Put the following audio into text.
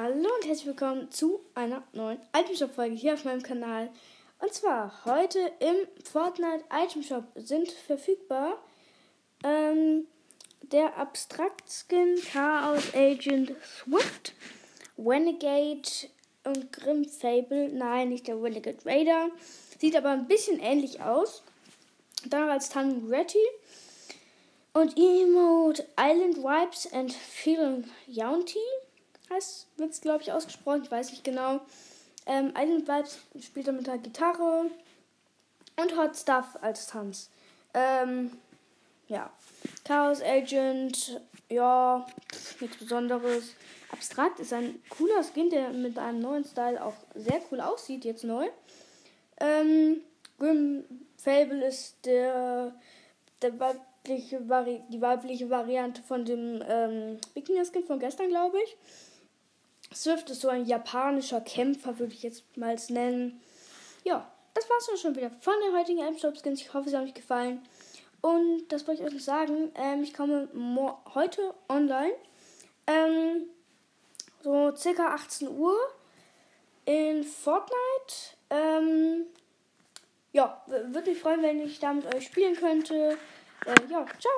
Hallo und herzlich willkommen zu einer neuen Item Shop Folge hier auf meinem Kanal. Und zwar heute im Fortnite Item Shop sind verfügbar ähm, der Abstrakt Skin Chaos Agent Swift, Renegade und Grim Fable. Nein, nicht der Renegade Raider. Sieht aber ein bisschen ähnlich aus. Dann als Tan Retty. Und Emote Island Vibes and Feeling Yaunty heißt, wird es glaube ich ausgesprochen, ich weiß nicht genau. Ähm, Island Vibes spielt er mit der Gitarre und Hot Stuff als Tanz. Ähm, ja. Chaos Agent, ja, nichts Besonderes. Abstrakt ist ein cooler Skin, der mit einem neuen Style auch sehr cool aussieht, jetzt neu. Ähm, Grim Fable ist der, der weibliche Vari die weibliche Variante von dem ähm, Wikinger-Skin von gestern, glaube ich. Swift ist so ein japanischer Kämpfer, würde ich jetzt mal nennen. Ja, das war's dann schon wieder von den heutigen M-Shop-Skins. Ich hoffe, sie haben euch gefallen. Und das wollte ich euch noch sagen. Ähm, ich komme heute online. Ähm, so circa 18 Uhr in Fortnite. Ähm, ja, würde mich freuen, wenn ich da mit euch spielen könnte. Äh, ja, ciao.